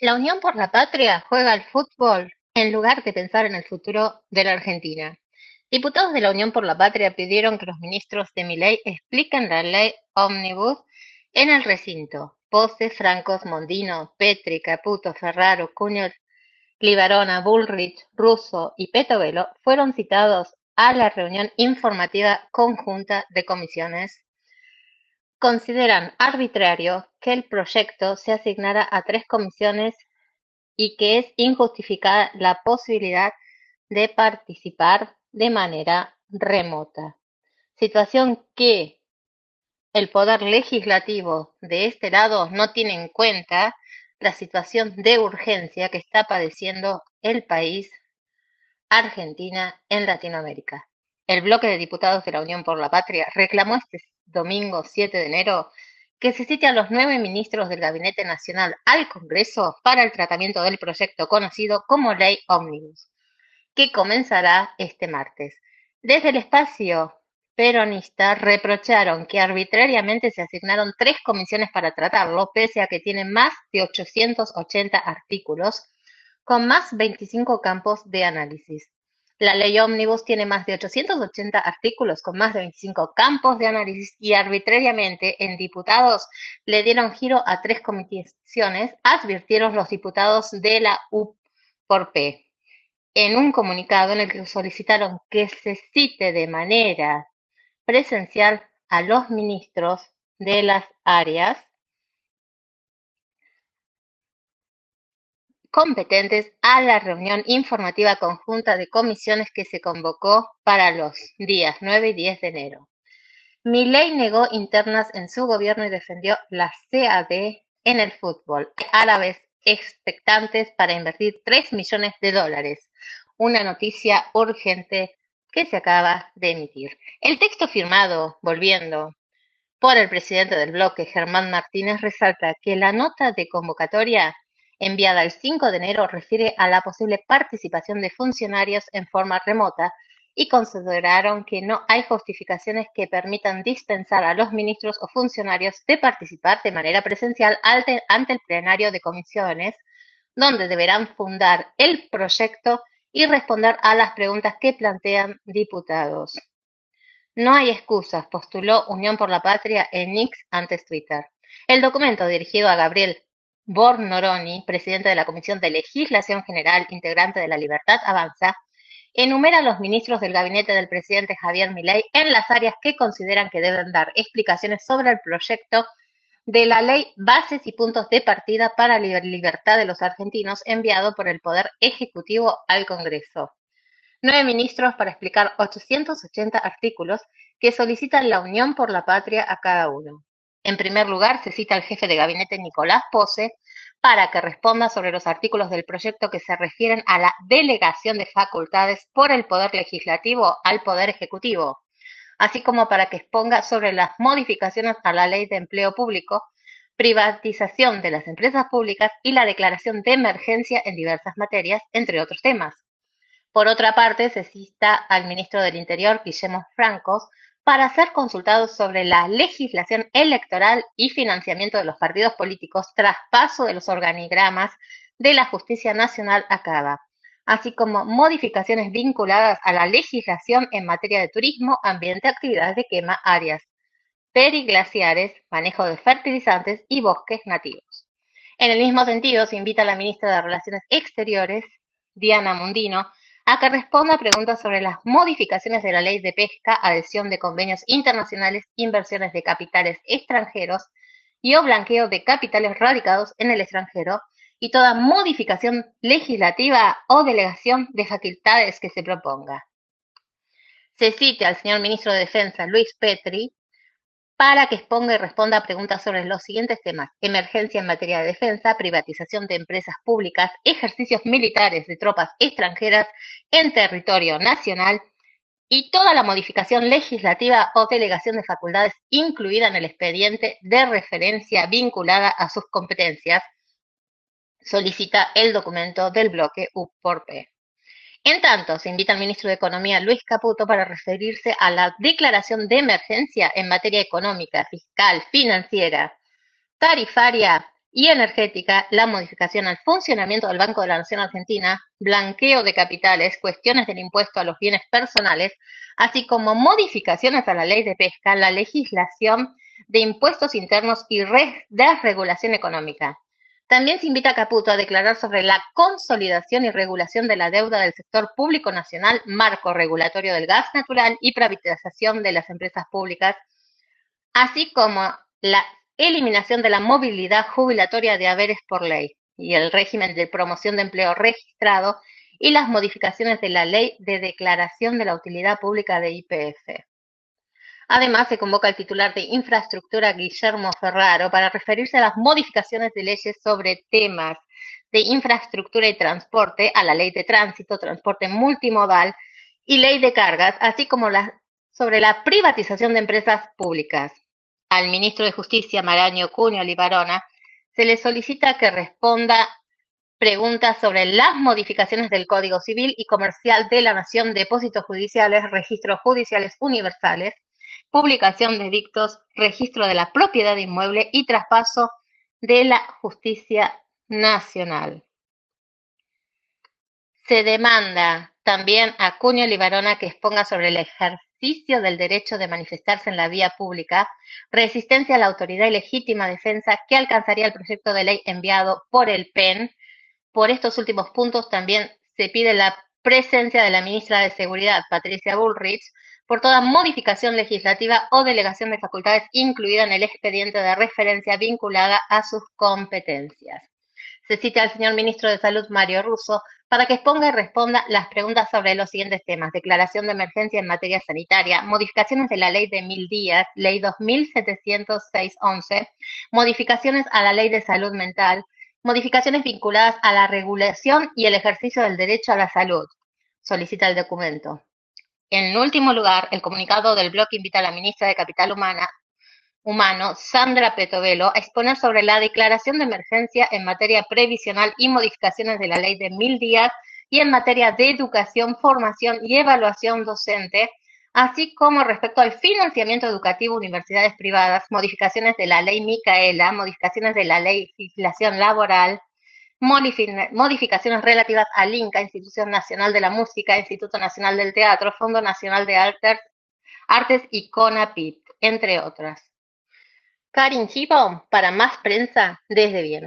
La Unión por la Patria juega al fútbol en lugar de pensar en el futuro de la Argentina. Diputados de la Unión por la Patria pidieron que los ministros de Miley expliquen la ley Omnibus en el recinto. Pose, Francos, Mondino, Petri, Caputo, Ferraro, Cunio, Libarona, Bullrich, Russo y Petovelo fueron citados a la reunión informativa conjunta de comisiones consideran arbitrario que el proyecto se asignara a tres comisiones y que es injustificada la posibilidad de participar de manera remota, situación que el poder legislativo de este lado no tiene en cuenta la situación de urgencia que está padeciendo el país Argentina en Latinoamérica. El bloque de diputados de la Unión por la Patria reclamó este domingo 7 de enero que se cite a los nueve ministros del Gabinete Nacional al Congreso para el tratamiento del proyecto conocido como Ley Omnibus, que comenzará este martes. Desde el espacio peronista reprocharon que arbitrariamente se asignaron tres comisiones para tratarlo, pese a que tienen más de 880 artículos, con más 25 campos de análisis. La ley Omnibus tiene más de 880 artículos con más de 25 campos de análisis y arbitrariamente en diputados le dieron giro a tres comisiones, advirtieron los diputados de la U por P. En un comunicado en el que solicitaron que se cite de manera presencial a los ministros de las áreas competentes a la reunión informativa conjunta de comisiones que se convocó para los días 9 y 10 de enero. Milei negó internas en su gobierno y defendió la CAD en el fútbol, árabes expectantes para invertir 3 millones de dólares, una noticia urgente que se acaba de emitir. El texto firmado, volviendo, por el presidente del bloque, Germán Martínez, resalta que la nota de convocatoria enviada el 5 de enero refiere a la posible participación de funcionarios en forma remota y consideraron que no hay justificaciones que permitan dispensar a los ministros o funcionarios de participar de manera presencial ante el plenario de comisiones, donde deberán fundar el proyecto y responder a las preguntas que plantean diputados. No hay excusas, postuló Unión por la Patria en X antes Twitter. El documento dirigido a Gabriel Bornoroni, presidente de la Comisión de Legislación General, integrante de La Libertad Avanza, enumera a los ministros del gabinete del presidente Javier Milei en las áreas que consideran que deben dar explicaciones sobre el proyecto de la ley Bases y Puntos de Partida para la Libertad de los Argentinos enviado por el Poder Ejecutivo al Congreso. Nueve ministros para explicar 880 artículos que solicitan la unión por la patria a cada uno. En primer lugar, se cita al jefe de gabinete Nicolás Pose para que responda sobre los artículos del proyecto que se refieren a la delegación de facultades por el Poder Legislativo al Poder Ejecutivo, así como para que exponga sobre las modificaciones a la Ley de Empleo Público, privatización de las empresas públicas y la declaración de emergencia en diversas materias, entre otros temas. Por otra parte, se cita al ministro del Interior, Guillermo Francos, para ser consultados sobre la legislación electoral y financiamiento de los partidos políticos tras paso de los organigramas de la Justicia Nacional a CABA, así como modificaciones vinculadas a la legislación en materia de turismo, ambiente, actividades de quema, áreas periglaciares, manejo de fertilizantes y bosques nativos. En el mismo sentido, se invita a la ministra de Relaciones Exteriores, Diana Mundino, a que responda preguntas sobre las modificaciones de la ley de pesca, adhesión de convenios internacionales, inversiones de capitales extranjeros y o blanqueo de capitales radicados en el extranjero y toda modificación legislativa o delegación de facultades que se proponga. Se cite al señor ministro de Defensa, Luis Petri, para que exponga y responda a preguntas sobre los siguientes temas. Emergencia en materia de defensa, privatización de empresas públicas, ejercicios militares de tropas extranjeras en territorio nacional y toda la modificación legislativa o delegación de facultades incluida en el expediente de referencia vinculada a sus competencias, solicita el documento del bloque U por P. En tanto, se invita al ministro de Economía, Luis Caputo, para referirse a la declaración de emergencia en materia económica, fiscal, financiera, tarifaria y energética, la modificación al funcionamiento del Banco de la Nación Argentina, blanqueo de capitales, cuestiones del impuesto a los bienes personales, así como modificaciones a la ley de pesca, la legislación de impuestos internos y desregulación económica. También se invita a Caputo a declarar sobre la consolidación y regulación de la deuda del sector público nacional, marco regulatorio del gas natural y privatización de las empresas públicas, así como la eliminación de la movilidad jubilatoria de haberes por ley y el régimen de promoción de empleo registrado y las modificaciones de la ley de declaración de la utilidad pública de IPF. Además, se convoca al titular de infraestructura Guillermo Ferraro para referirse a las modificaciones de leyes sobre temas de infraestructura y transporte, a la ley de tránsito, transporte multimodal y ley de cargas, así como sobre la privatización de empresas públicas. Al ministro de Justicia, Maraño Cunio Libarona, se le solicita que responda preguntas sobre las modificaciones del Código Civil y Comercial de la Nación, depósitos judiciales, registros judiciales universales, publicación de dictos, registro de la propiedad inmueble y traspaso de la justicia nacional. Se demanda también a Cunio Libarona que exponga sobre el ejercicio ejercicio del derecho de manifestarse en la vía pública, resistencia a la autoridad y legítima defensa que alcanzaría el proyecto de ley enviado por el PEN. Por estos últimos puntos también se pide la presencia de la ministra de Seguridad, Patricia Bullrich, por toda modificación legislativa o delegación de facultades incluida en el expediente de referencia vinculada a sus competencias. Se cita al señor ministro de Salud, Mario Russo, para que exponga y responda las preguntas sobre los siguientes temas. Declaración de emergencia en materia sanitaria, modificaciones de la ley de mil días, ley 2706-11, modificaciones a la ley de salud mental, modificaciones vinculadas a la regulación y el ejercicio del derecho a la salud. Solicita el documento. En último lugar, el comunicado del bloque invita a la ministra de Capital Humano, Sandra Petovelo, a exponer sobre la declaración de emergencia en materia previsional y modificaciones de la ley de mil días y en materia de educación, formación y evaluación docente, así como respecto al financiamiento educativo de universidades privadas, modificaciones de la ley Micaela, modificaciones de la ley legislación laboral, modificaciones relativas al INCA, Institución Nacional de la Música, Instituto Nacional del Teatro, Fondo Nacional de Artes, Artes y CONAPIT, entre otras. Karin Gibon para Más Prensa desde Viena.